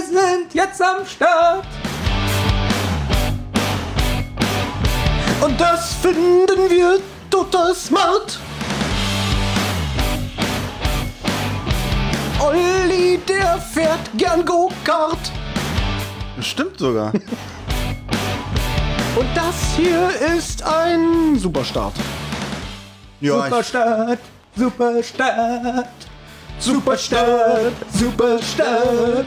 sind jetzt am Start. Und das finden wir total smart. Olli, der fährt gern Go-Kart. Stimmt sogar. Und das hier ist ein Superstart. ja, ich, Superstadt, Superstadt, Superstadt, Superstadt.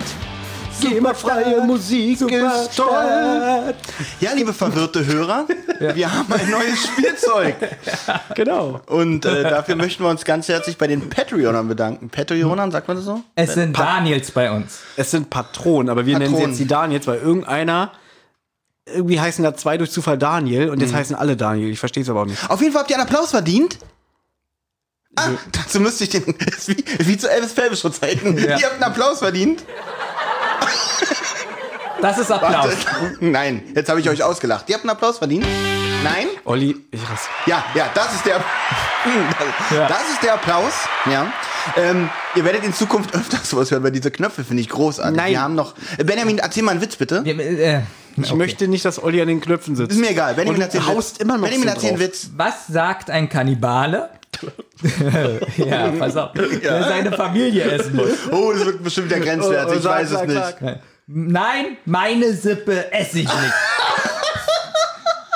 GEMA-freie Musik ist toll. ja, liebe verwirrte Hörer, wir haben ein neues Spielzeug. Genau. Und äh, dafür möchten wir uns ganz herzlich bei den Patreonern bedanken. Patreonern, sagt man das so? Es sind Daniels bei uns. Es sind Patronen, aber wir nennen sie Patronen. jetzt die Daniels, weil irgendeiner, irgendwie heißen da zwei durch Zufall Daniel und jetzt heißen alle Daniel. Ich verstehe es aber auch nicht. Auf jeden Fall habt ihr einen Applaus verdient. Ah, dazu müsste ich den. wie, wie zu Elvis Pelvis Zeiten. Ja. Ihr habt einen Applaus verdient. Das ist Applaus. Warte. Nein, jetzt habe ich euch ausgelacht. Ihr habt einen Applaus verdient? Nein? Olli, ich rass. Ja, ja, das ist der. Ja. Das ist der Applaus. Ja. Ähm, ihr werdet in Zukunft öfters sowas hören, weil diese Knöpfe finde ich großartig. Nein. Wir haben noch. Äh, Benjamin, erzähl mal einen Witz bitte. Wir- äh, Ich möchte nicht, dass Olli an den Knöpfen sitzt. Ist mir egal. Benjamin, erzähl Witz. immer noch Benjamin, so erzähl einen. Witz. Was sagt ein Kannibale? ja, pass auf. Der seine Familie essen muss. Oh, das wird bestimmt der Grenzwert. Oh, Ich sag, weiß es sag, nicht. Nein, meine Sippe esse ich nicht.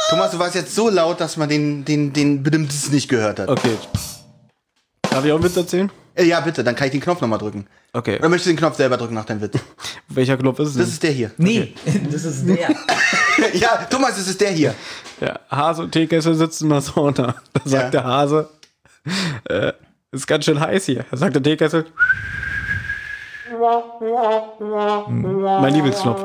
Thomas, du warst jetzt so laut, dass man den, den, den Bedimmtes nicht gehört hat. Okay. Darf ich auch einen Witz erzählen? Äh, Ja, bitte, dann kann ich den Knopf nochmal drücken. Okay. Oder möchtest du den Knopf selber drücken nach deinem Witz? Welcher Knopf ist es? Das denn? ist der hier. Nee, das ist der. ja, Thomas, das ist der hier. Ja, Hase und Teekessel sitzen mal so da. Da sagt Ja. der Hase, äh, ist ganz schön heiß hier. Da sagt der Teekessel, mein Lieblingsknopf.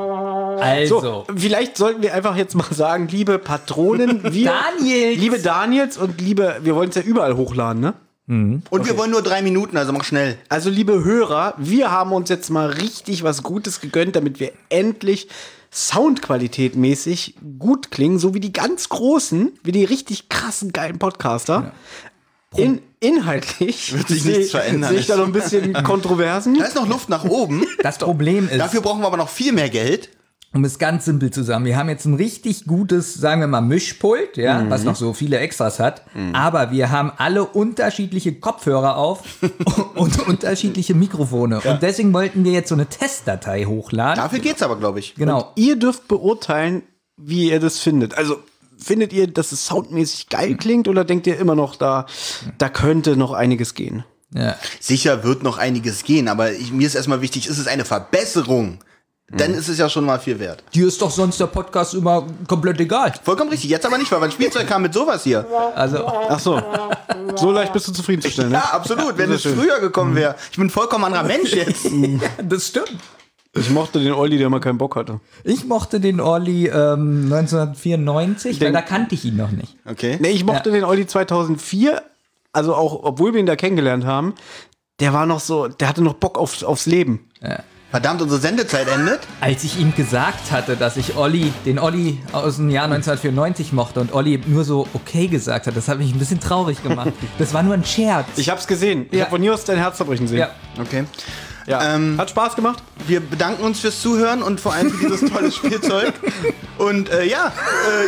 Also, So, vielleicht sollten wir einfach jetzt mal sagen, liebe Patronen, wir, Daniels. liebe Daniels und liebe, wir wollen es ja überall hochladen, ne? Und wir wollen nur drei Minuten, also mach schnell. Also, liebe Hörer, wir haben uns jetzt mal richtig was Gutes gegönnt, damit wir endlich Soundqualität mäßig gut klingen, so wie die ganz großen, wie die richtig krassen, geilen Podcaster. In, inhaltlich Wird sich sehe- nichts verändern. Sehe ich da noch ein bisschen Kontroversen. Da ist noch Luft nach oben. das Problem ist, Dafür brauchen wir aber noch viel mehr Geld. um es ganz simpel zu sagen, wir haben jetzt ein richtig gutes, sagen wir mal, Mischpult, ja, Mhm. was noch so viele Extras hat, aber wir haben alle unterschiedliche Kopfhörer auf und unterschiedliche Mikrofone. Und deswegen wollten wir jetzt so eine Testdatei hochladen. Dafür geht's aber, glaube ich. Genau. Ihr dürft beurteilen, wie ihr das findet. Also, findet ihr, dass es soundmäßig geil klingt oder denkt ihr immer noch, da, da könnte noch einiges gehen? Ja. Sicher wird noch einiges gehen, aber ich, mir ist erstmal wichtig, ist es eine Verbesserung? Dann ist es ja schon mal viel wert. Dir ist doch sonst der Podcast immer komplett egal. Vollkommen richtig. Jetzt aber nicht, weil mein Spielzeug kam mit sowas hier. Also, Ach so. So leicht bist du zufriedenzustellen, ne? Ja, absolut. Wenn es schön. früher gekommen wäre. Ich bin ein vollkommen anderer Mensch jetzt. das stimmt. Ich mochte den Olli, der mal keinen Bock hatte. Ich mochte den Orly ähm, 1994, weil Den- da kannte ich ihn noch nicht. Okay. Nee, ich mochte den Olli 2004, also auch, obwohl wir ihn da kennengelernt haben, der war noch so, der hatte noch Bock auf, aufs Leben. Verdammt, unsere Sendezeit endet. Als ich ihm gesagt hatte, dass ich Olli, den Olli aus dem Jahr 1994 mochte und Olli nur so okay gesagt hat, das hat mich ein bisschen traurig gemacht. Das war nur ein Scherz. Ich hab's gesehen. Ich Ja. hab von hier aus dein Herz zerbrechen sehen. ja. Okay. Ja. Ähm, Hat Spaß gemacht? Wir bedanken uns fürs Zuhören und vor allem für dieses tolle Spielzeug. Und äh, ja,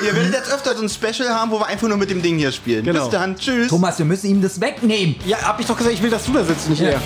äh, ihr werdet jetzt öfter so ein Special haben, wo wir einfach nur mit dem Ding hier spielen. Genau. Bis dann. Tschüss. Thomas, wir müssen ihm das wegnehmen. Ja, hab ich doch gesagt, ich will, dass du da sitzt, nicht Ja. er.